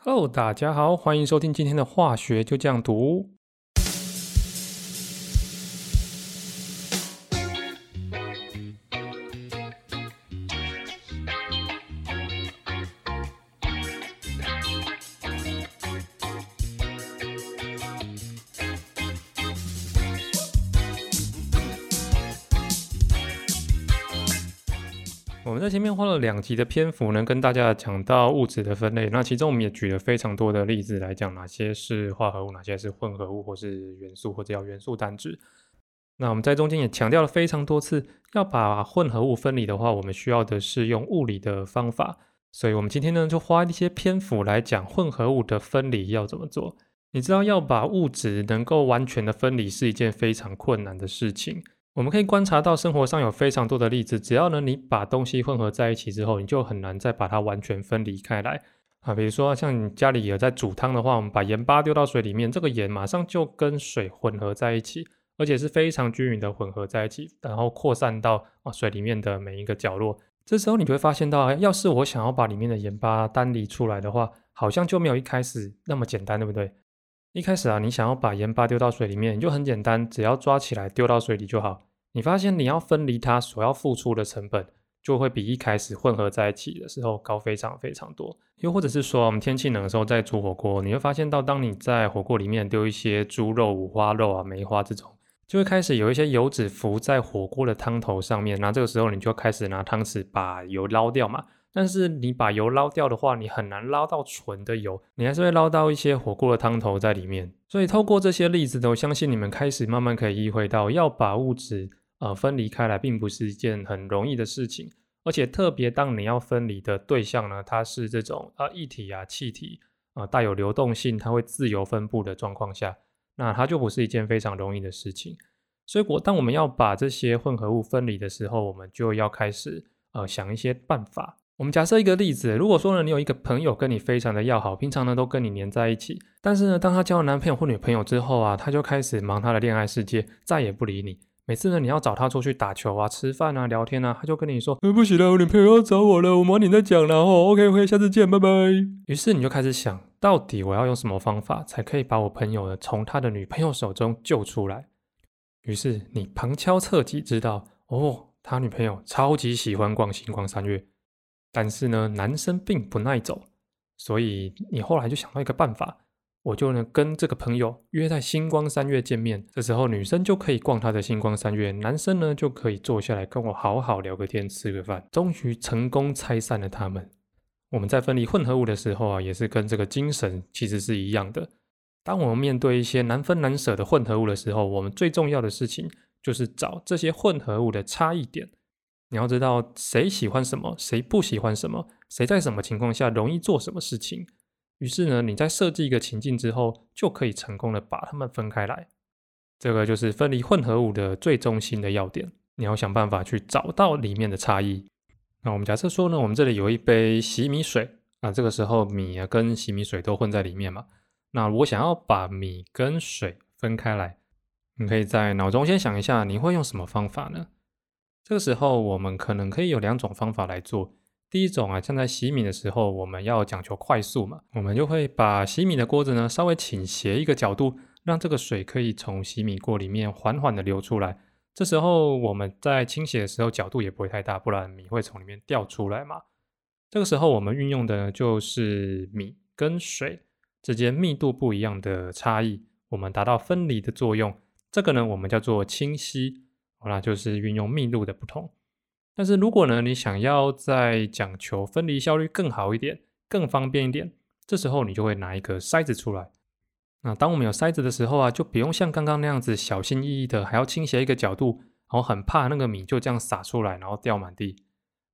Hello，大家好，欢迎收听今天的化学就这样读。面花了两集的篇幅呢，跟大家讲到物质的分类。那其中我们也举了非常多的例子来讲哪些是化合物，哪些是混合物，或是元素，或者叫元素单质。那我们在中间也强调了非常多次，要把混合物分离的话，我们需要的是用物理的方法。所以，我们今天呢，就花一些篇幅来讲混合物的分离要怎么做。你知道，要把物质能够完全的分离是一件非常困难的事情。我们可以观察到生活上有非常多的例子，只要呢你把东西混合在一起之后，你就很难再把它完全分离开来啊。比如说像你家里有在煮汤的话，我们把盐巴丢到水里面，这个盐马上就跟水混合在一起，而且是非常均匀的混合在一起，然后扩散到啊水里面的每一个角落。这时候你就会发现到，要是我想要把里面的盐巴单离出来的话，好像就没有一开始那么简单，对不对？一开始啊，你想要把盐巴丢到水里面，就很简单，只要抓起来丢到水里就好。你发现你要分离它所要付出的成本，就会比一开始混合在一起的时候高非常非常多。又或者是说，我们天气冷的时候在煮火锅，你会发现到，当你在火锅里面丢一些猪肉、五花肉啊、梅花这种，就会开始有一些油脂浮在火锅的汤头上面。那这个时候你就开始拿汤匙把油捞掉嘛。但是你把油捞掉的话，你很难捞到纯的油，你还是会捞到一些火锅的汤头在里面。所以透过这些例子，我相信你们开始慢慢可以意会到，要把物质。呃，分离开来并不是一件很容易的事情，而且特别当你要分离的对象呢，它是这种呃液体啊、气体啊，带有流动性，它会自由分布的状况下，那它就不是一件非常容易的事情。所以，我当我们要把这些混合物分离的时候，我们就要开始呃想一些办法。我们假设一个例子，如果说呢，你有一个朋友跟你非常的要好，平常呢都跟你黏在一起，但是呢，当他交了男朋友或女朋友之后啊，他就开始忙他的恋爱世界，再也不理你。每次呢，你要找他出去打球啊、吃饭啊、聊天啊，他就跟你说：“呃，不行了，我女朋友要找我了，我晚点再讲了哦。”OK，OK，下次见，拜拜。于是你就开始想，到底我要用什么方法才可以把我朋友呢从他的女朋友手中救出来？于是你旁敲侧击知道，哦，他女朋友超级喜欢逛星光三月，但是呢，男生并不耐走，所以你后来就想到一个办法。我就能跟这个朋友约在星光三月见面，这时候女生就可以逛她的星光三月，男生呢就可以坐下来跟我好好聊个天，吃个饭。终于成功拆散了他们。我们在分离混合物的时候啊，也是跟这个精神其实是一样的。当我们面对一些难分难舍的混合物的时候，我们最重要的事情就是找这些混合物的差异点。你要知道谁喜欢什么，谁不喜欢什么，谁在什么情况下容易做什么事情。于是呢，你在设计一个情境之后，就可以成功的把它们分开来。这个就是分离混合物的最中心的要点。你要想办法去找到里面的差异。那我们假设说呢，我们这里有一杯洗米水啊，这个时候米啊跟洗米水都混在里面嘛。那我想要把米跟水分开来，你可以在脑中先想一下，你会用什么方法呢？这个时候我们可能可以有两种方法来做。第一种啊，像在洗米的时候，我们要讲求快速嘛，我们就会把洗米的锅子呢稍微倾斜一个角度，让这个水可以从洗米锅里面缓缓的流出来。这时候我们在倾斜的时候角度也不会太大，不然米会从里面掉出来嘛。这个时候我们运用的就是米跟水之间密度不一样的差异，我们达到分离的作用。这个呢，我们叫做清晰，好啦，就是运用密度的不同。但是如果呢，你想要在讲求分离效率更好一点、更方便一点，这时候你就会拿一个筛子出来。那当我们有筛子的时候啊，就不用像刚刚那样子小心翼翼的，还要倾斜一个角度，然后很怕那个米就这样洒出来，然后掉满地。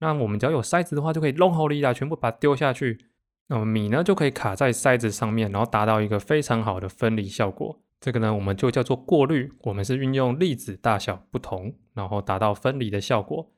那我们只要有筛子的话，就可以弄好力啊，全部把它丢下去，那么米呢就可以卡在筛子上面，然后达到一个非常好的分离效果。这个呢，我们就叫做过滤。我们是运用粒子大小不同，然后达到分离的效果。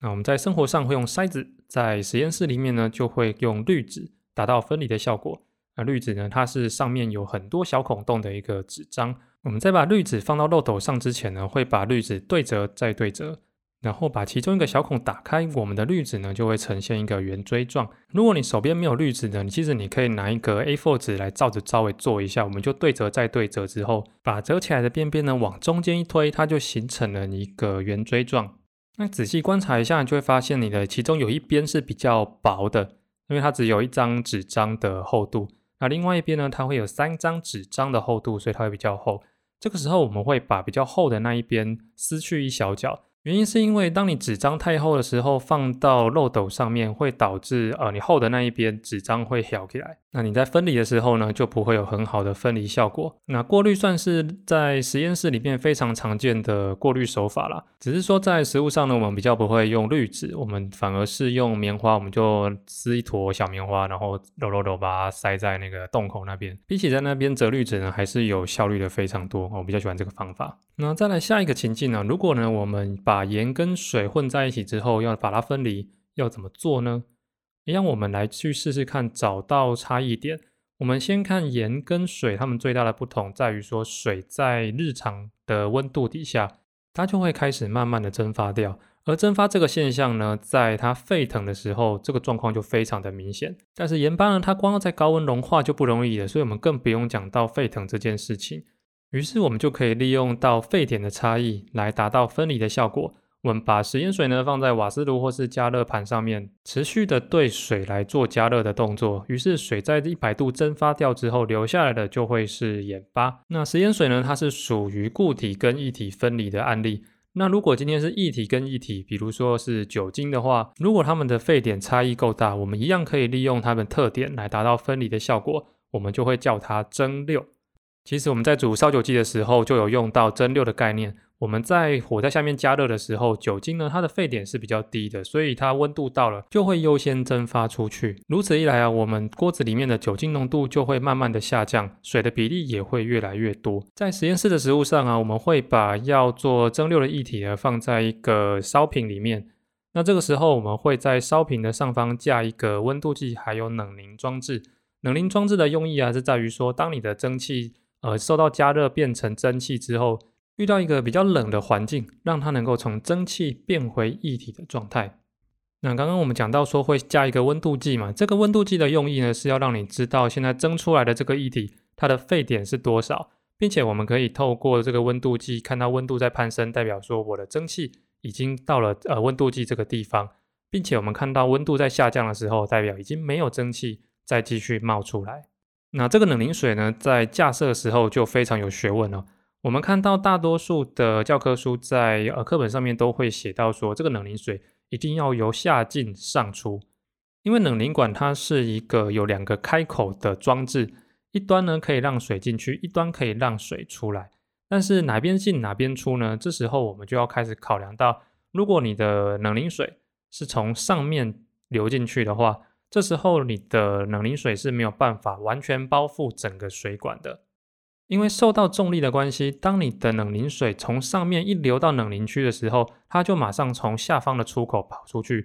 那我们在生活上会用筛子，在实验室里面呢，就会用滤纸达到分离的效果。那滤纸呢，它是上面有很多小孔洞的一个纸张。我们在把滤纸放到漏斗上之前呢，会把滤纸对折再对折。然后把其中一个小孔打开，我们的滤纸呢就会呈现一个圆锥状。如果你手边没有滤纸呢，你其实你可以拿一个 A4 纸来照着稍微做一下，我们就对折再对折之后，把折起来的边边呢往中间一推，它就形成了一个圆锥状。那仔细观察一下，就会发现你的其中有一边是比较薄的，因为它只有一张纸张的厚度。那另外一边呢，它会有三张纸张的厚度，所以它会比较厚。这个时候我们会把比较厚的那一边撕去一小角。原因是因为当你纸张太厚的时候，放到漏斗上面会导致呃你厚的那一边纸张会翘起来，那你在分离的时候呢就不会有很好的分离效果。那过滤算是在实验室里面非常常见的过滤手法啦，只是说在实物上呢，我们比较不会用滤纸，我们反而是用棉花，我们就撕一坨小棉花，然后揉揉揉把它塞在那个洞口那边。比起在那边折滤纸呢，还是有效率的非常多，我比较喜欢这个方法。那再来下一个情境呢？如果呢我们把盐跟水混在一起之后，要把它分离，要怎么做呢？让，我们来去试试看，找到差异点。我们先看盐跟水，它们最大的不同在于说，水在日常的温度底下，它就会开始慢慢的蒸发掉。而蒸发这个现象呢，在它沸腾的时候，这个状况就非常的明显。但是盐巴呢，它光要在高温融化就不容易了，所以我们更不用讲到沸腾这件事情。于是我们就可以利用到沸点的差异来达到分离的效果。我们把食盐水呢放在瓦斯炉或是加热盘上面，持续的对水来做加热的动作。于是水在一百度蒸发掉之后，留下来的就会是盐巴。那食盐水呢，它是属于固体跟液体分离的案例。那如果今天是液体跟液体，比如说是酒精的话，如果它们的沸点差异够大，我们一样可以利用它们特点来达到分离的效果。我们就会叫它蒸馏。其实我们在煮烧酒剂的时候就有用到蒸馏的概念。我们在火在下面加热的时候，酒精呢它的沸点是比较低的，所以它温度到了就会优先蒸发出去。如此一来啊，我们锅子里面的酒精浓度就会慢慢的下降，水的比例也会越来越多。在实验室的食物上啊，我们会把要做蒸馏的液体呢放在一个烧瓶里面。那这个时候我们会在烧瓶的上方架一个温度计，还有冷凝装置。冷凝装置的用意啊是在于说，当你的蒸汽呃，受到加热变成蒸汽之后，遇到一个比较冷的环境，让它能够从蒸汽变回液体的状态。那刚刚我们讲到说会加一个温度计嘛，这个温度计的用意呢，是要让你知道现在蒸出来的这个液体它的沸点是多少，并且我们可以透过这个温度计看到温度在攀升，代表说我的蒸汽已经到了呃温度计这个地方，并且我们看到温度在下降的时候，代表已经没有蒸汽再继续冒出来。那这个冷凝水呢，在架设的时候就非常有学问了。我们看到大多数的教科书在呃课本上面都会写到说，这个冷凝水一定要由下进上出，因为冷凝管它是一个有两个开口的装置，一端呢可以让水进去，一端可以让水出来。但是哪边进哪边出呢？这时候我们就要开始考量到，如果你的冷凝水是从上面流进去的话。这时候你的冷凝水是没有办法完全包覆整个水管的，因为受到重力的关系，当你的冷凝水从上面一流到冷凝区的时候，它就马上从下方的出口跑出去。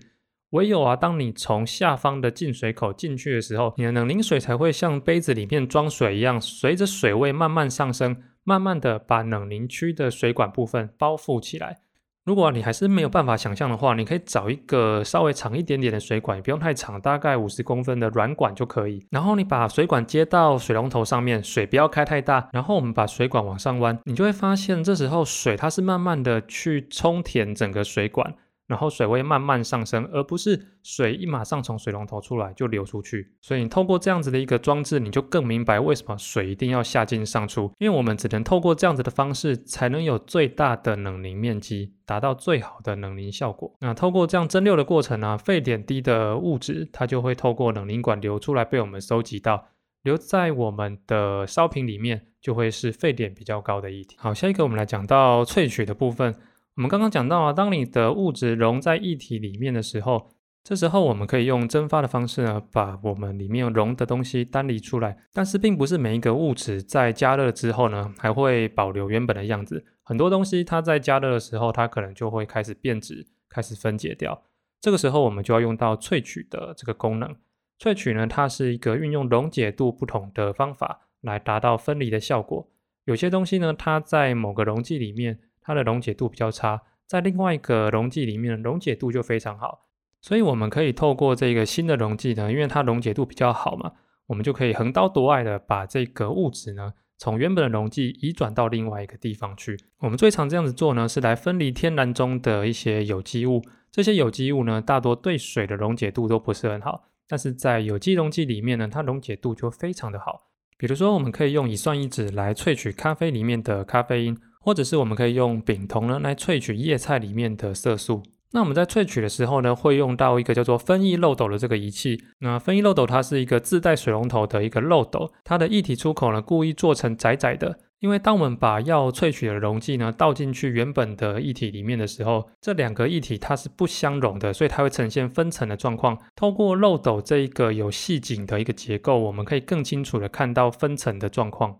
唯有啊，当你从下方的进水口进去的时候，你的冷凝水才会像杯子里面装水一样，随着水位慢慢上升，慢慢的把冷凝区的水管部分包覆起来。如果你还是没有办法想象的话，你可以找一个稍微长一点点的水管，也不用太长，大概五十公分的软管就可以。然后你把水管接到水龙头上面，水不要开太大。然后我们把水管往上弯，你就会发现这时候水它是慢慢的去冲填整个水管。然后水位慢慢上升，而不是水一马上从水龙头出来就流出去。所以你透过这样子的一个装置，你就更明白为什么水一定要下进上出。因为我们只能透过这样子的方式，才能有最大的冷凝面积，达到最好的冷凝效果。那透过这样蒸馏的过程呢，沸点低的物质它就会透过冷凝管流出来，被我们收集到，留在我们的烧瓶里面，就会是沸点比较高的液体。好，下一个我们来讲到萃取的部分。我们刚刚讲到啊，当你的物质溶在液体里面的时候，这时候我们可以用蒸发的方式呢，把我们里面溶的东西单离出来。但是并不是每一个物质在加热之后呢，还会保留原本的样子。很多东西它在加热的时候，它可能就会开始变质，开始分解掉。这个时候我们就要用到萃取的这个功能。萃取呢，它是一个运用溶解度不同的方法来达到分离的效果。有些东西呢，它在某个溶剂里面。它的溶解度比较差，在另外一个溶剂里面溶解度就非常好。所以我们可以透过这个新的溶剂呢，因为它溶解度比较好嘛，我们就可以横刀夺爱的把这个物质呢，从原本的溶剂移转到另外一个地方去。我们最常这样子做呢，是来分离天然中的一些有机物。这些有机物呢，大多对水的溶解度都不是很好，但是在有机溶剂里面呢，它溶解度就非常的好。比如说，我们可以用乙酸乙酯来萃取咖啡里面的咖啡因，或者是我们可以用丙酮呢来萃取叶菜里面的色素。那我们在萃取的时候呢，会用到一个叫做分液漏斗的这个仪器。那分液漏斗它是一个自带水龙头的一个漏斗，它的液体出口呢故意做成窄窄的，因为当我们把要萃取的溶剂呢倒进去原本的液体里面的时候，这两个液体它是不相容的，所以它会呈现分层的状况。透过漏斗这一个有细颈的一个结构，我们可以更清楚的看到分层的状况。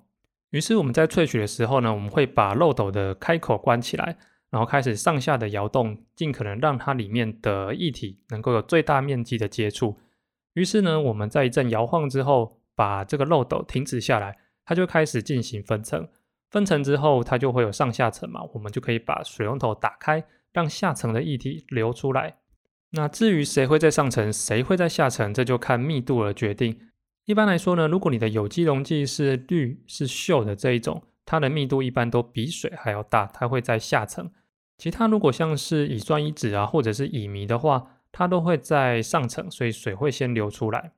于是我们在萃取的时候呢，我们会把漏斗的开口关起来。然后开始上下的摇动，尽可能让它里面的液体能够有最大面积的接触。于是呢，我们在一阵摇晃之后，把这个漏斗停止下来，它就开始进行分层。分层之后，它就会有上下层嘛，我们就可以把水龙头打开，让下层的液体流出来。那至于谁会在上层，谁会在下层，这就看密度而决定。一般来说呢，如果你的有机溶剂是氯是溴的这一种，它的密度一般都比水还要大，它会在下层。其他如果像是乙酸乙酯啊，或者是乙醚的话，它都会在上层，所以水会先流出来。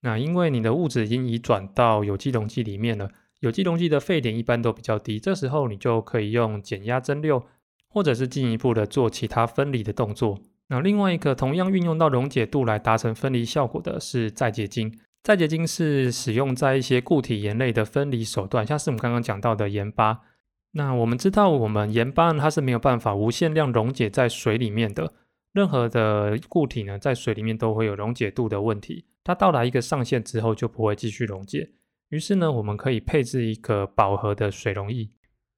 那因为你的物质已经移转到有机溶剂里面了，有机溶剂的沸点一般都比较低，这时候你就可以用减压蒸馏，或者是进一步的做其他分离的动作。那另外一个同样运用到溶解度来达成分离效果的是再结晶。再结晶是使用在一些固体盐类的分离手段，像是我们刚刚讲到的盐巴。那我们知道，我们盐巴呢，它是没有办法无限量溶解在水里面的。任何的固体呢，在水里面都会有溶解度的问题。它到达一个上限之后，就不会继续溶解。于是呢，我们可以配置一个饱和的水溶液。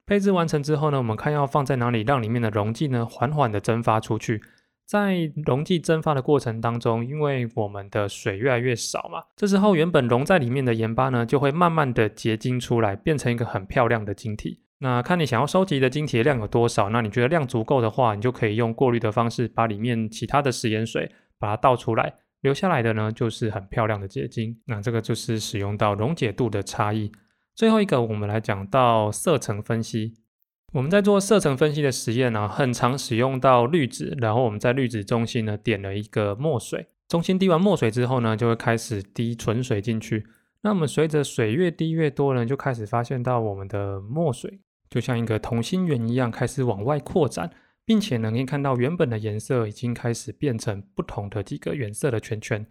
配置完成之后呢，我们看要放在哪里，让里面的溶剂呢，缓缓的蒸发出去。在溶剂蒸发的过程当中，因为我们的水越来越少嘛，这时候原本溶在里面的盐巴呢，就会慢慢的结晶出来，变成一个很漂亮的晶体。那看你想要收集的晶体量有多少，那你觉得量足够的话，你就可以用过滤的方式把里面其他的食盐水把它倒出来，留下来的呢就是很漂亮的结晶。那这个就是使用到溶解度的差异。最后一个，我们来讲到色层分析。我们在做色层分析的实验呢，很常使用到滤纸，然后我们在滤纸中心呢点了一个墨水，中心滴完墨水之后呢，就会开始滴纯水进去。那我们随着水越滴越多呢，就开始发现到我们的墨水。就像一个同心圆一样，开始往外扩展，并且能可以看到原本的颜色已经开始变成不同的几个原色的圈圈。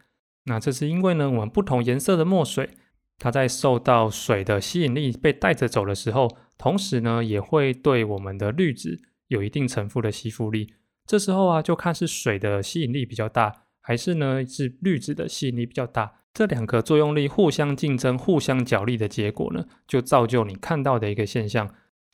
那这是因为呢，我们不同颜色的墨水，它在受到水的吸引力被带着走的时候，同时呢，也会对我们的滤纸有一定程度的吸附力。这时候啊，就看是水的吸引力比较大，还是呢是滤纸的吸引力比较大。这两个作用力互相竞争、互相角力的结果呢，就造就你看到的一个现象。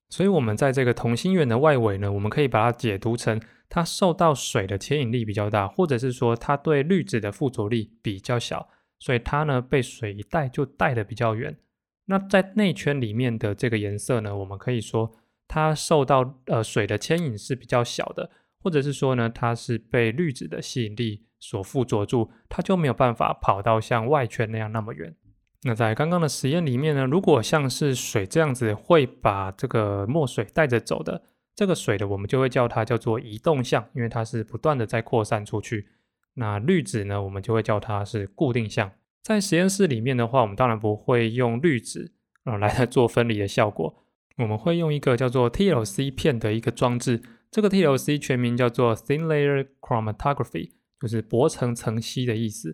所以，我们在这个同心圆的外围呢，我们可以把它解读成它受到水的牵引力比较大，或者是说它对滤纸的附着力比较小，所以它呢被水一带就带的比较远。那在内圈里面的这个颜色呢，我们可以说它受到呃水的牵引是比较小的，或者是说呢它是被滤纸的吸引力所附着住，它就没有办法跑到像外圈那样那么远。那在刚刚的实验里面呢，如果像是水这样子会把这个墨水带着走的这个水的，我们就会叫它叫做移动向，因为它是不断的在扩散出去。那滤纸呢，我们就会叫它是固定项。在实验室里面的话，我们当然不会用滤纸啊来做分离的效果，我们会用一个叫做 TLC 片的一个装置。这个 TLC 全名叫做 Thin Layer Chromatography，就是薄层层析的意思。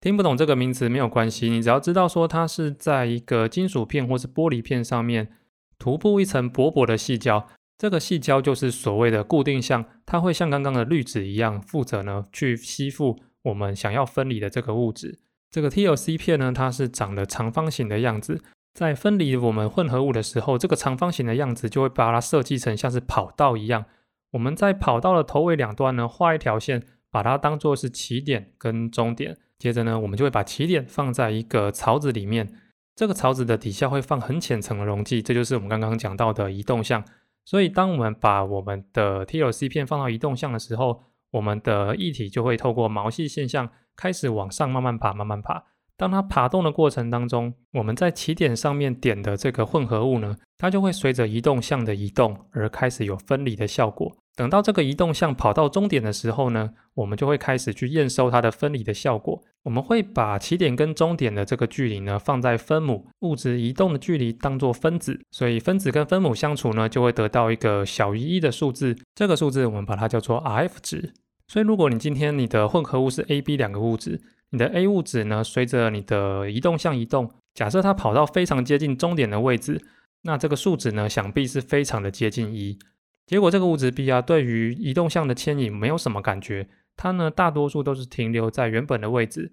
听不懂这个名词没有关系，你只要知道说它是在一个金属片或是玻璃片上面涂布一层薄薄的细胶，这个细胶就是所谓的固定项，它会像刚刚的滤纸一样，负责呢去吸附我们想要分离的这个物质。这个 TLC 片呢，它是长得长方形的样子，在分离我们混合物的时候，这个长方形的样子就会把它设计成像是跑道一样。我们在跑道的头尾两端呢画一条线，把它当做是起点跟终点。接着呢，我们就会把起点放在一个槽子里面，这个槽子的底下会放很浅层的溶剂，这就是我们刚刚讲到的移动项。所以当我们把我们的 TLC 片放到移动项的时候，我们的液体就会透过毛细现象开始往上慢慢爬，慢慢爬。当它爬动的过程当中，我们在起点上面点的这个混合物呢，它就会随着移动项的移动而开始有分离的效果。等到这个移动项跑到终点的时候呢，我们就会开始去验收它的分离的效果。我们会把起点跟终点的这个距离呢，放在分母物质移动的距离当做分子，所以分子跟分母相处呢，就会得到一个小于一的数字。这个数字我们把它叫做 Rf 值。所以如果你今天你的混合物是 A、B 两个物质，你的 A 物质呢，随着你的移动向移动，假设它跑到非常接近终点的位置，那这个数值呢，想必是非常的接近一。结果这个物质 B 啊，对于移动向的牵引没有什么感觉，它呢大多数都是停留在原本的位置，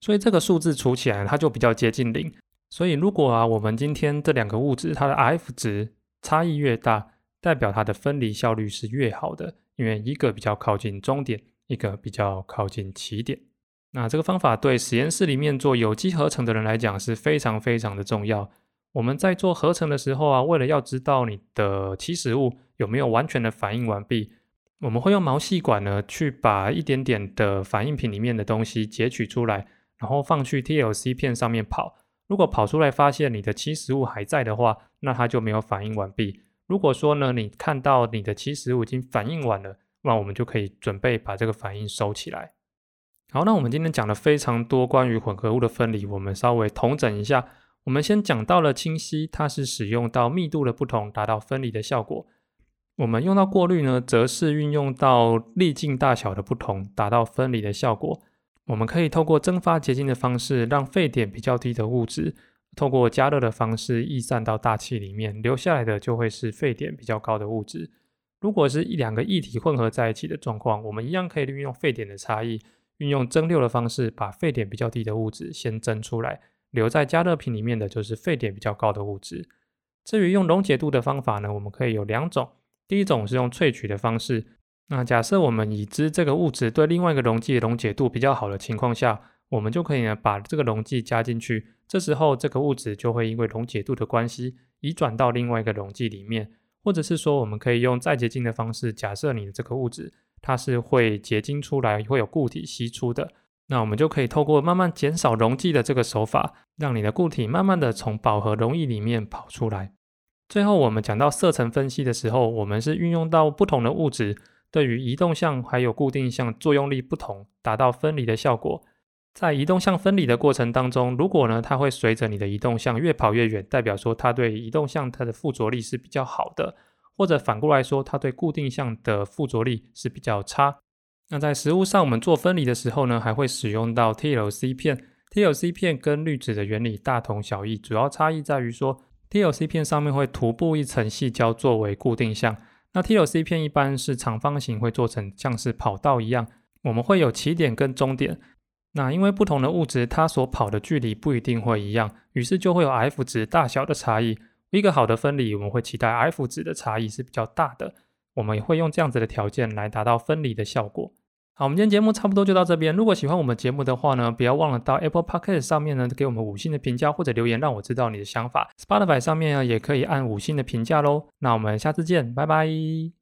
所以这个数字除起来它就比较接近零。所以如果啊我们今天这两个物质它的 F 值差异越大，代表它的分离效率是越好的，因为一个比较靠近终点，一个比较靠近起点。那这个方法对实验室里面做有机合成的人来讲是非常非常的重要。我们在做合成的时候啊，为了要知道你的起始物有没有完全的反应完毕，我们会用毛细管呢去把一点点的反应品里面的东西截取出来，然后放去 TLC 片上面跑。如果跑出来发现你的起始物还在的话，那它就没有反应完毕。如果说呢，你看到你的起始物已经反应完了，那我们就可以准备把这个反应收起来。好，那我们今天讲了非常多关于混合物的分离，我们稍微统整一下。我们先讲到了清晰，它是使用到密度的不同达到分离的效果。我们用到过滤呢，则是运用到粒径大小的不同达到分离的效果。我们可以透过蒸发结晶的方式，让沸点比较低的物质透过加热的方式逸散到大气里面，留下来的就会是沸点比较高的物质。如果是一两个液体混合在一起的状况，我们一样可以运用沸点的差异，运用蒸馏的方式，把沸点比较低的物质先蒸出来。留在加热瓶里面的就是沸点比较高的物质。至于用溶解度的方法呢，我们可以有两种。第一种是用萃取的方式。那假设我们已知这个物质对另外一个溶剂溶解度比较好的情况下，我们就可以呢把这个溶剂加进去。这时候这个物质就会因为溶解度的关系移转到另外一个溶剂里面，或者是说我们可以用再结晶的方式。假设你的这个物质它是会结晶出来，会有固体析出的。那我们就可以透过慢慢减少溶剂的这个手法，让你的固体慢慢的从饱和溶液里面跑出来。最后我们讲到色层分析的时候，我们是运用到不同的物质对于移动向还有固定向作用力不同，达到分离的效果。在移动向分离的过程当中，如果呢它会随着你的移动向越跑越远，代表说它对移动向它的附着力是比较好的，或者反过来说它对固定向的附着力是比较差。那在实物上，我们做分离的时候呢，还会使用到 TLC 片。TLC 片跟滤纸的原理大同小异，主要差异在于说，TLC 片上面会涂布一层细胶作为固定项。那 TLC 片一般是长方形，会做成像是跑道一样，我们会有起点跟终点。那因为不同的物质，它所跑的距离不一定会一样，于是就会有 F 值大小的差异。一个好的分离，我们会期待 F 值的差异是比较大的。我们也会用这样子的条件来达到分离的效果。好，我们今天节目差不多就到这边。如果喜欢我们节目的话呢，不要忘了到 Apple p o c k e t 上面呢给我们五星的评价或者留言，让我知道你的想法。Spotify 上面呢也可以按五星的评价喽。那我们下次见，拜拜。